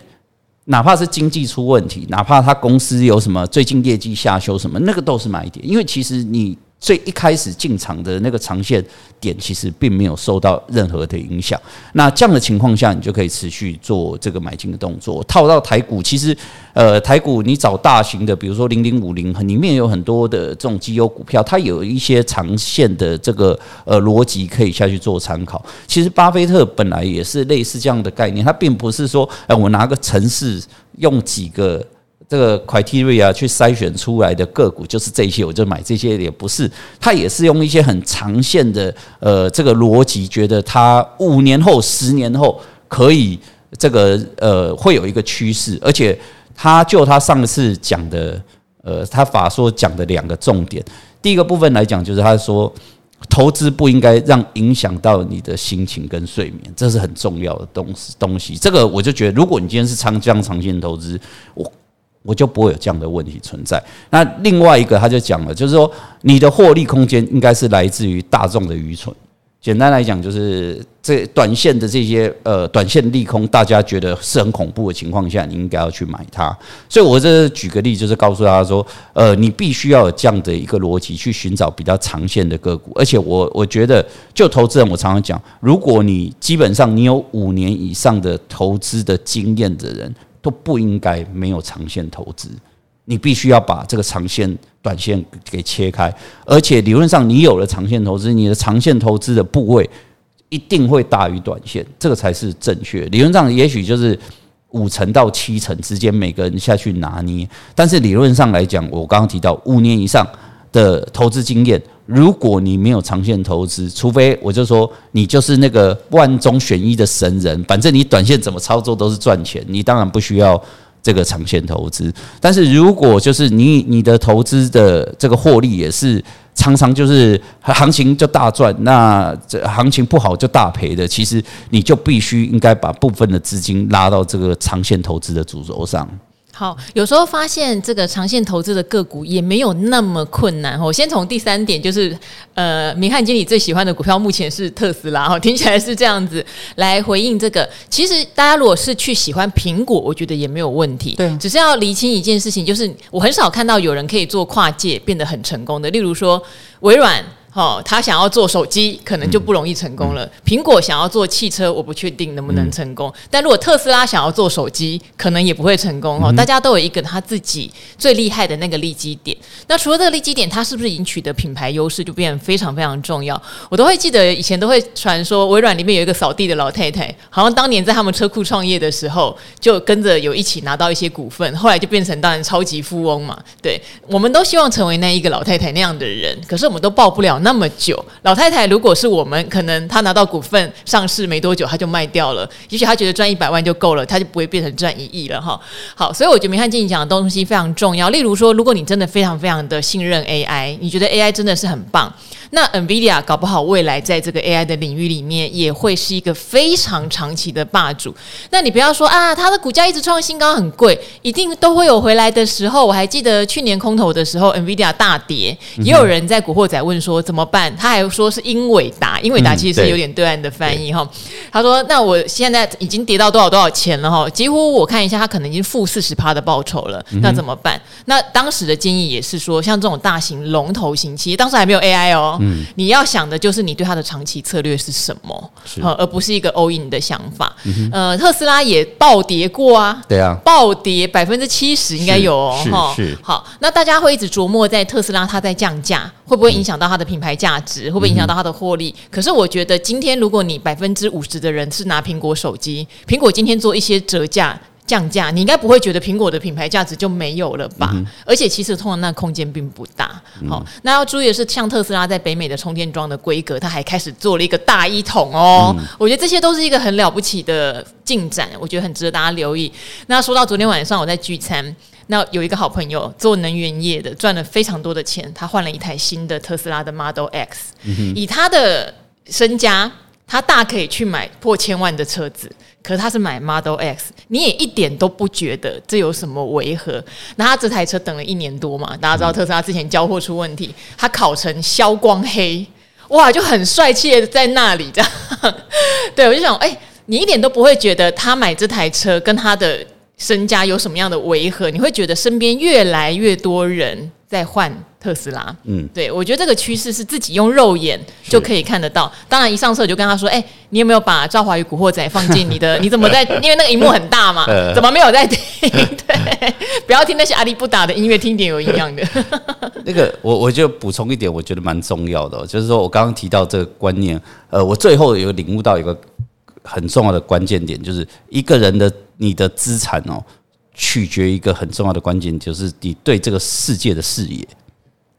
哪怕是经济出问题，哪怕他公司有什么最近业绩下修什么，那个都是买点，因为其实你。所以一开始进场的那个长线点，其实并没有受到任何的影响。那这样的情况下，你就可以持续做这个买进的动作。套到台股，其实呃，台股你找大型的，比如说零零五零，里面有很多的这种绩优股票，它有一些长线的这个呃逻辑可以下去做参考。其实巴菲特本来也是类似这样的概念，他并不是说，哎，我拿个程式用几个。这个 criteria 去筛选出来的个股就是这些，我就买这些，也不是，他也是用一些很长线的呃这个逻辑，觉得他五年后、十年后可以这个呃会有一个趋势，而且他就他上次讲的呃他法说讲的两个重点，第一个部分来讲就是他说投资不应该让影响到你的心情跟睡眠，这是很重要的东西东西。这个我就觉得，如果你今天是长这样长线投资，我。我就不会有这样的问题存在。那另外一个，他就讲了，就是说你的获利空间应该是来自于大众的愚蠢。简单来讲，就是这短线的这些呃短线利空，大家觉得是很恐怖的情况下，你应该要去买它。所以我这举个例，就是告诉大家说，呃，你必须要有这样的一个逻辑去寻找比较长线的个股。而且我我觉得，就投资人，我常常讲，如果你基本上你有五年以上的投资的经验的人。都不应该没有长线投资，你必须要把这个长线、短线给切开，而且理论上你有了长线投资，你的长线投资的部位一定会大于短线，这个才是正确。理论上也许就是五成到七成之间，每个人下去拿捏，但是理论上来讲，我刚刚提到五年以上的投资经验，如果你没有长线投资，除非我就说你就是那个万中选一的神人，反正你短线怎么操作都是赚钱，你当然不需要这个长线投资。但是如果就是你你的投资的这个获利也是常常就是行情就大赚，那这行情不好就大赔的，其实你就必须应该把部分的资金拉到这个长线投资的主轴上。好，有时候发现这个长线投资的个股也没有那么困难。我先从第三点，就是呃，明翰经理最喜欢的股票目前是特斯拉，哈，听起来是这样子来回应这个。其实大家如果是去喜欢苹果，我觉得也没有问题。对，只是要厘清一件事情，就是我很少看到有人可以做跨界变得很成功的，例如说微软。好，他想要做手机，可能就不容易成功了。苹果想要做汽车，我不确定能不能成功。但如果特斯拉想要做手机，可能也不会成功。哦，大家都有一个他自己最厉害的那个利基点。那除了这个利基点，他是不是已经取得品牌优势，就变得非常非常重要。我都会记得以前都会传说，微软里面有一个扫地的老太太，好像当年在他们车库创业的时候，就跟着有一起拿到一些股份，后来就变成当然超级富翁嘛。对，我们都希望成为那一个老太太那样的人，可是我们都报不了。那么久，老太太如果是我们，可能她拿到股份上市没多久，她就卖掉了。也许她觉得赚一百万就够了，她就不会变成赚一亿了哈。好，所以我觉得明翰经理讲的东西非常重要。例如说，如果你真的非常非常的信任 AI，你觉得 AI 真的是很棒。那 NVIDIA 搞不好未来在这个 AI 的领域里面也会是一个非常长期的霸主。那你不要说啊，它的股价一直创新高，很贵，一定都会有回来的时候。我还记得去年空头的时候，NVIDIA 大跌，也有人在古惑仔问说怎么办？他还说是英伟达，英伟达其实是有点对岸的翻译哈。他说：“那我现在已经跌到多少多少钱了哈？几乎我看一下，他可能已经负四十趴的报酬了。那怎么办？那当时的建议也是说，像这种大型龙头型企业，当时还没有 AI 哦。”嗯，你要想的就是你对它的长期策略是什么，是而不是一个 all in 的想法。嗯、呃，特斯拉也暴跌过啊，对啊，暴跌百分之七十应该有哦。是，是好，那大家会一直琢磨在特斯拉它在降价，会不会影响到它的品牌价值，嗯、会不会影响到它的获利？可是我觉得今天如果你百分之五十的人是拿苹果手机，苹果今天做一些折价。降价，你应该不会觉得苹果的品牌价值就没有了吧？嗯、而且其实通常那空间并不大。好、嗯，那要注意的是，像特斯拉在北美的充电桩的规格，它还开始做了一个大一统哦。嗯、我觉得这些都是一个很了不起的进展，我觉得很值得大家留意。那说到昨天晚上我在聚餐，那有一个好朋友做能源业的，赚了非常多的钱，他换了一台新的特斯拉的 Model X，、嗯、以他的身家，他大可以去买破千万的车子。可是他是买 Model X，你也一点都不觉得这有什么违和。那他这台车等了一年多嘛？大家知道特斯拉之前交货出问题，他烤成消光黑，哇，就很帅气的在那里这样。对，我就想，哎、你一点都不会觉得他买这台车跟他的身家有什么样的违和？你会觉得身边越来越多人在换特斯拉。嗯，对，我觉得这个趋势是自己用肉眼就可以看得到。当然，一上车我就跟他说，哎、欸。你有没有把《赵华与古惑仔》放进你的？你怎么在？因为那个荧幕很大嘛，怎么没有在听？对，不要听那些阿里不打的音乐，听点有营养的。那个，我我就补充一点，我觉得蛮重要的，就是说我刚刚提到这个观念，呃，我最后有领悟到一个很重要的关键点，就是一个人的你的资产哦，取决一个很重要的关键，就是你对这个世界的视野。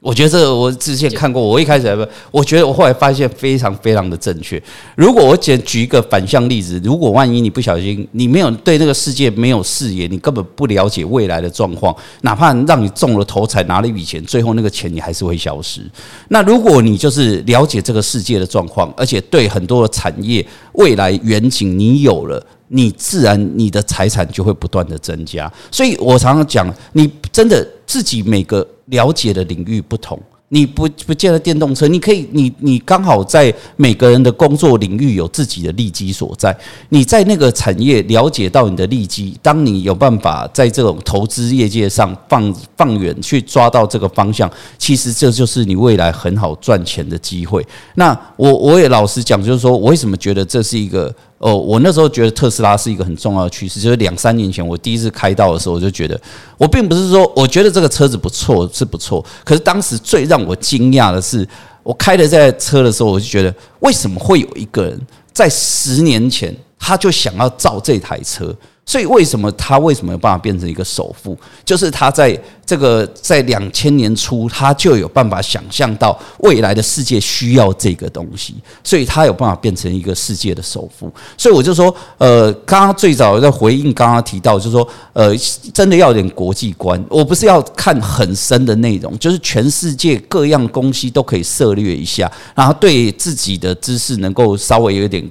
我觉得这个我之前看过，我一开始还不，我觉得我后来发现非常非常的正确。如果我简举一个反向例子，如果万一你不小心，你没有对那个世界没有视野，你根本不了解未来的状况，哪怕让你中了头彩拿了一笔钱，最后那个钱你还是会消失。那如果你就是了解这个世界的状况，而且对很多的产业未来远景你有了。你自然你的财产就会不断的增加，所以我常常讲，你真的自己每个了解的领域不同。你不不见得电动车，你可以，你你刚好在每个人的工作领域有自己的利基所在，你在那个产业了解到你的利基，当你有办法在这种投资业界上放放远去抓到这个方向，其实这就是你未来很好赚钱的机会。那我我也老实讲，就是说我为什么觉得这是一个哦，我那时候觉得特斯拉是一个很重要的趋势，就是两三年前我第一次开到的时候，我就觉得我并不是说我觉得这个车子不错是不错，可是当时最让我惊讶的是，我开的这台车的时候，我就觉得为什么会有一个人在十年前他就想要造这台车？所以为什么他为什么有办法变成一个首富？就是他在这个在两千年初，他就有办法想象到未来的世界需要这个东西，所以他有办法变成一个世界的首富。所以我就说，呃，刚刚最早在回应刚刚提到，就是说，呃，真的要点国际观。我不是要看很深的内容，就是全世界各样东西都可以涉猎一下，然后对自己的知识能够稍微有点。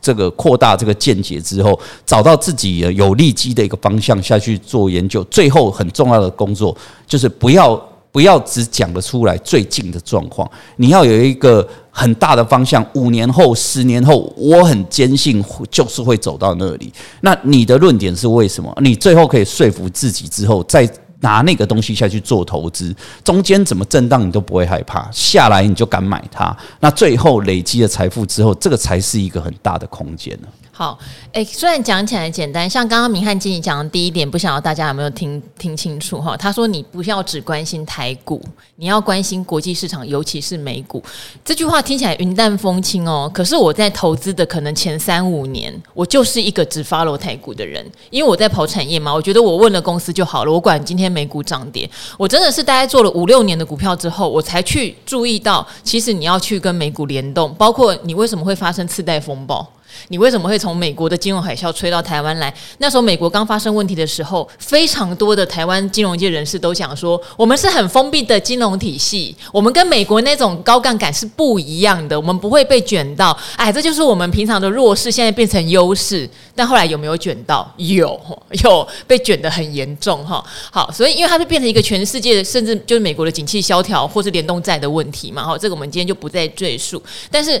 这个扩大这个见解之后，找到自己有利基的一个方向下去做研究。最后很重要的工作就是不要不要只讲得出来最近的状况，你要有一个很大的方向。五年后、十年后，我很坚信就是会走到那里。那你的论点是为什么？你最后可以说服自己之后再。拿那个东西下去做投资，中间怎么震荡你都不会害怕，下来你就敢买它。那最后累积了财富之后，这个才是一个很大的空间呢。好，诶，虽然讲起来简单，像刚刚明翰经理讲的第一点，不晓得大家有没有听听清楚哈？他说你不要只关心台股，你要关心国际市场，尤其是美股。这句话听起来云淡风轻哦，可是我在投资的可能前三五年，我就是一个只 follow 台股的人，因为我在跑产业嘛。我觉得我问了公司就好了，我管今天美股涨跌。我真的是大概做了五六年的股票之后，我才去注意到，其实你要去跟美股联动，包括你为什么会发生次贷风暴。你为什么会从美国的金融海啸吹到台湾来？那时候美国刚发生问题的时候，非常多的台湾金融界人士都讲说，我们是很封闭的金融体系，我们跟美国那种高杠杆是不一样的，我们不会被卷到。哎，这就是我们平常的弱势，现在变成优势。但后来有没有卷到？有，有被卷得很严重哈。好，所以因为它是变成一个全世界，甚至就是美国的景气萧条或是联动债的问题嘛。好，这个我们今天就不再赘述。但是。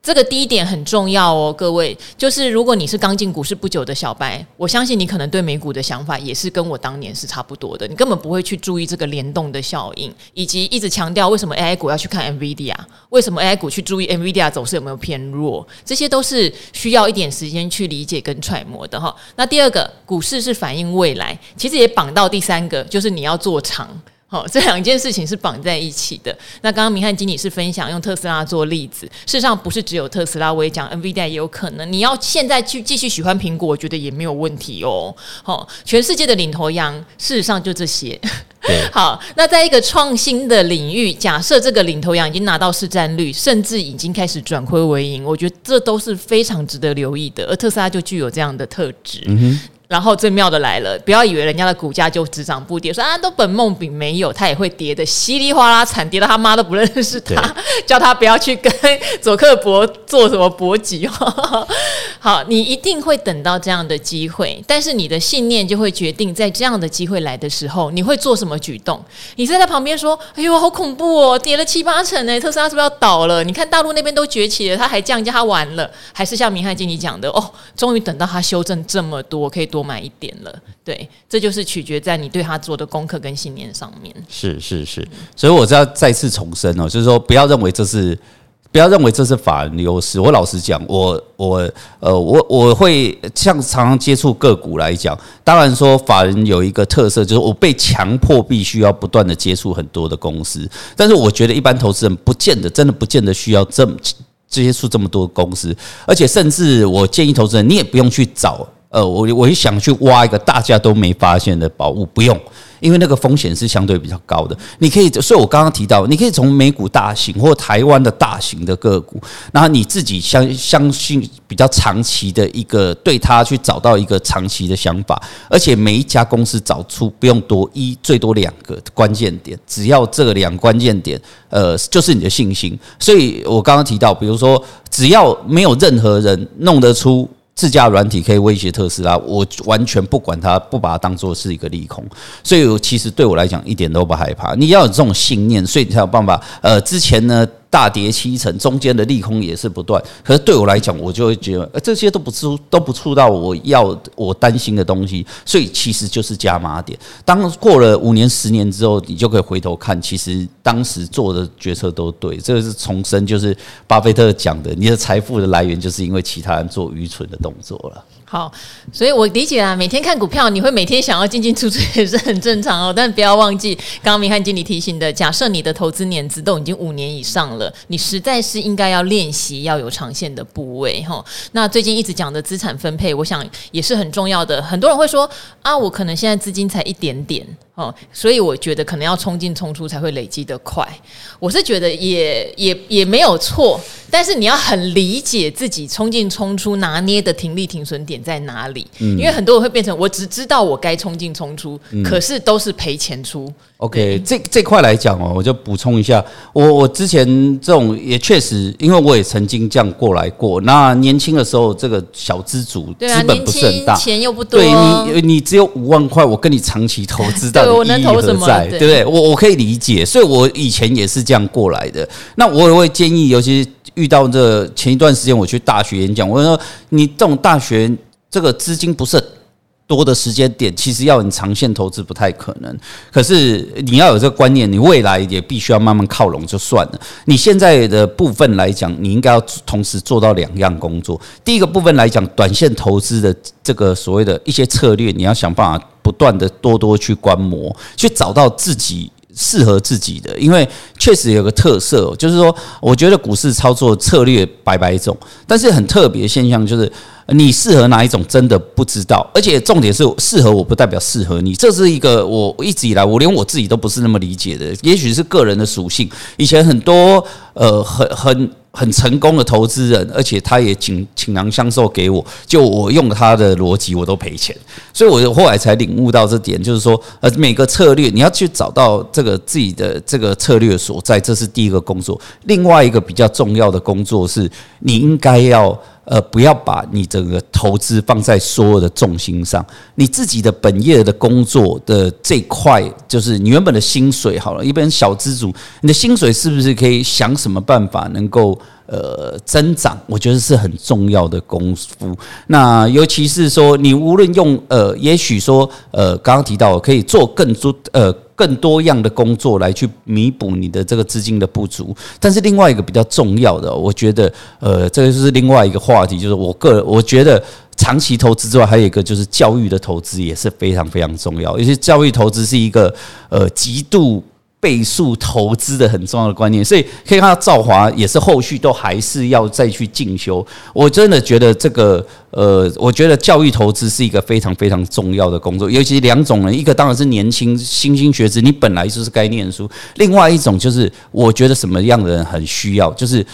这个第一点很重要哦，各位，就是如果你是刚进股市不久的小白，我相信你可能对美股的想法也是跟我当年是差不多的，你根本不会去注意这个联动的效应，以及一直强调为什么 AI 股要去看 NVIDIA，为什么 AI 股去注意 NVIDIA 走势有没有偏弱，这些都是需要一点时间去理解跟揣摩的哈。那第二个，股市是反映未来，其实也绑到第三个，就是你要做长。好，这两件事情是绑在一起的。那刚刚明翰经理是分享用特斯拉做例子，事实上不是只有特斯拉，我也讲 NVIDIA 也有可能。你要现在去继续喜欢苹果，我觉得也没有问题哦。好，全世界的领头羊，事实上就这些。好，那在一个创新的领域，假设这个领头羊已经拿到市占率，甚至已经开始转亏为盈，我觉得这都是非常值得留意的。而特斯拉就具有这样的特质。嗯哼。然后最妙的来了，不要以为人家的股价就只涨不跌，说啊都本梦比没有，他也会跌的稀里哗啦惨，跌到他妈都不认识他，叫他不要去跟佐克伯做什么搏击。好，你一定会等到这样的机会，但是你的信念就会决定，在这样的机会来的时候，你会做什么举动？你在旁边说：“哎呦，好恐怖哦，跌了七八成哎，特斯拉是不是要倒了？你看大陆那边都崛起了，他还降价，他完了？还是像明翰经理讲的，哦，终于等到他修正这么多，可以多。”多买一点了，对，这就是取决在你对他做的功课跟信念上面。是是是，所以我要再次重申哦，就是说不要认为这是不要认为这是法人优势。我老实讲，我我呃我我会像常常接触个股来讲，当然说法人有一个特色，就是我被强迫必须要不断的接触很多的公司，但是我觉得一般投资人不见得真的不见得需要这么接触这么多公司，而且甚至我建议投资人，你也不用去找。呃，我我想去挖一个大家都没发现的宝物，不用，因为那个风险是相对比较高的。你可以，所以我刚刚提到，你可以从美股大型或台湾的大型的个股，然后你自己相相信比较长期的一个对它去找到一个长期的想法，而且每一家公司找出不用多一，最多两个关键点，只要这两关键点，呃，就是你的信心。所以我刚刚提到，比如说，只要没有任何人弄得出。自家软体可以威胁特斯拉，我完全不管它，不把它当做是一个利空，所以我其实对我来讲一点都不害怕。你要有这种信念，所以你才有办法。呃，之前呢。大跌七成，中间的利空也是不断。可是对我来讲，我就会觉得，呃，这些都不触都不触到我要我担心的东西，所以其实就是加码点。当过了五年、十年之后，你就可以回头看，其实当时做的决策都对。这个是重申，就是巴菲特讲的，你的财富的来源就是因为其他人做愚蠢的动作了。好，所以我理解啊，每天看股票，你会每天想要进进出出也是很正常哦。但不要忘记，刚刚明翰经理提醒的，假设你的投资年资都已经五年以上了。了，你实在是应该要练习要有长线的部位哈。那最近一直讲的资产分配，我想也是很重要的。很多人会说啊，我可能现在资金才一点点。哦，所以我觉得可能要冲进冲出才会累积得快。我是觉得也也也没有错，但是你要很理解自己冲进冲出拿捏的停利停损点在哪里。嗯，因为很多人会变成我只知道我该冲进冲出，嗯，可是都是赔钱出。OK，这这块来讲哦，我就补充一下，我我之前这种也确实，因为我也曾经这样过来过。那年轻的时候，这个小资主资本不是很大，钱又不多，对你你只有五万块，我跟你长期投资 到。我能投什么？对不对？我我可以理解，所以我以前也是这样过来的。那我也会建议，尤其遇到这前一段时间我去大学演讲，我说你这种大学这个资金不是多的时间点，其实要你长线投资不太可能。可是你要有这个观念，你未来也必须要慢慢靠拢就算了。你现在的部分来讲，你应该要同时做到两样工作。第一个部分来讲，短线投资的这个所谓的一些策略，你要想办法不断的多多去观摩，去找到自己适合自己的。因为确实有个特色，就是说，我觉得股市操作策略百百种，但是很特别现象就是。你适合哪一种真的不知道，而且重点是适合我不代表适合你，这是一个我一直以来我连我自己都不是那么理解的，也许是个人的属性。以前很多呃很很很成功的投资人，而且他也倾倾囊相授给我，就我用他的逻辑我都赔钱，所以我后来才领悟到这点，就是说呃每个策略你要去找到这个自己的这个策略所在，这是第一个工作。另外一个比较重要的工作是，你应该要。呃，不要把你这个投资放在所有的重心上，你自己的本业的工作的这块，就是你原本的薪水好了，一般小资主，你的薪水是不是可以想什么办法能够呃增长？我觉得是很重要的功夫。那尤其是说，你无论用呃，也许说呃，刚刚提到可以做更多呃。更多样的工作来去弥补你的这个资金的不足，但是另外一个比较重要的，我觉得，呃，这个就是另外一个话题，就是我个人我觉得长期投资之外，还有一个就是教育的投资也是非常非常重要，尤其教育投资是一个呃极度。倍数投资的很重要的观念，所以可以看到赵华也是后续都还是要再去进修。我真的觉得这个呃，我觉得教育投资是一个非常非常重要的工作，尤其两种人，一个当然是年轻新兴学子，你本来就是该念书；另外一种就是我觉得什么样的人很需要，就是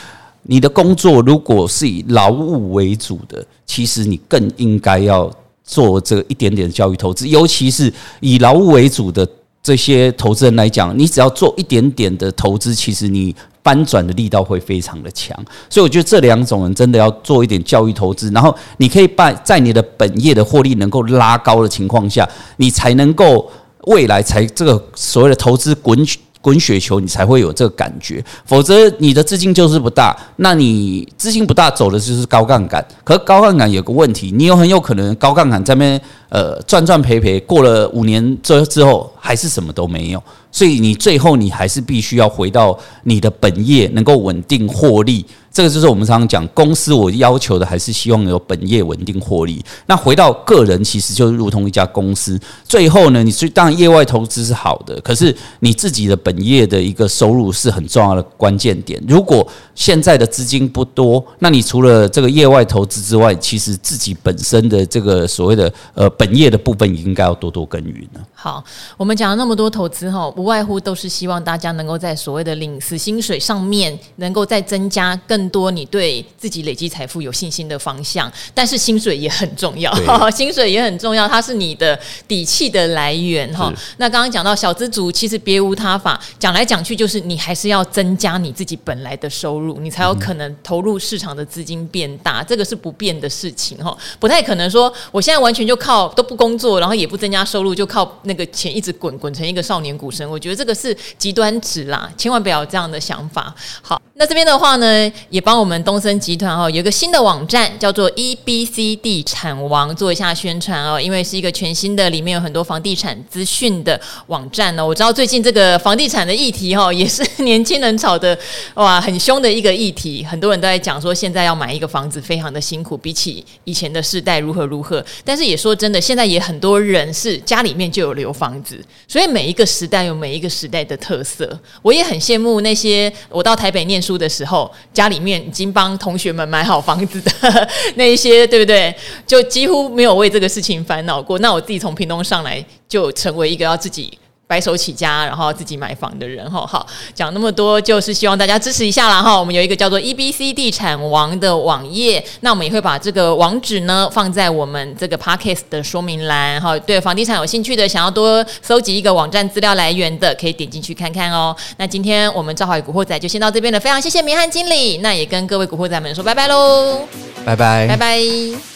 你的工作如果是以劳务为主的，其实你更应该要做这一点点的教育投资，尤其是以劳务为主的。这些投资人来讲，你只要做一点点的投资，其实你翻转的力道会非常的强。所以我觉得这两种人真的要做一点教育投资，然后你可以把在你的本业的获利能够拉高的情况下，你才能够未来才这个所谓的投资滚滚雪球，你才会有这个感觉。否则你的资金就是不大，那你资金不大走的就是高杠杆。可高杠杆有个问题，你有很有可能高杠杆在那边呃赚赚赔赔，过了五年之之后还是什么都没有。所以你最后你还是必须要回到你的本业，能够稳定获利。这个就是我们常常讲，公司我要求的还是希望有本业稳定获利。那回到个人，其实就如同一家公司。最后呢，你最当然业外投资是好的，可是你自己的本业的一个收入是很重要的关键点。如果现在的资金不多，那你除了这个业外投资之外，其实自己本身的这个所谓的呃本业的部分，也应该要多多耕耘了。好，我们讲了那么多投资哈，不外乎都是希望大家能够在所谓的领死薪水上面，能够再增加更。更多你对自己累积财富有信心的方向，但是薪水也很重要，薪水也很重要，它是你的底气的来源哈。那刚刚讲到小资族，其实别无他法，讲来讲去就是你还是要增加你自己本来的收入，你才有可能投入市场的资金变大，这个是不变的事情哈，不太可能说我现在完全就靠都不工作，然后也不增加收入，就靠那个钱一直滚滚成一个少年股神，我觉得这个是极端值啦，千万不要有这样的想法。好，那这边的话呢？也帮我们东森集团哦，有一个新的网站叫做 EBC 地产王做一下宣传哦，因为是一个全新的，里面有很多房地产资讯的网站呢。我知道最近这个房地产的议题哈，也是年轻人炒的哇很凶的一个议题，很多人都在讲说现在要买一个房子非常的辛苦，比起以前的世代如何如何。但是也说真的，现在也很多人是家里面就有留房子，所以每一个时代有每一个时代的特色。我也很羡慕那些我到台北念书的时候，家里面已经帮同学们买好房子的 那一些，对不对？就几乎没有为这个事情烦恼过。那我自己从屏东上来，就成为一个要自己。白手起家，然后自己买房的人哈，好，讲那么多就是希望大家支持一下啦哈。我们有一个叫做 EBC 地产王的网页，那我们也会把这个网址呢放在我们这个 Podcast 的说明栏哈。对房地产有兴趣的，想要多搜集一个网站资料来源的，可以点进去看看哦。那今天我们赵华与古惑仔就先到这边了，非常谢谢明翰经理，那也跟各位古惑仔们说拜拜喽，拜拜，拜拜。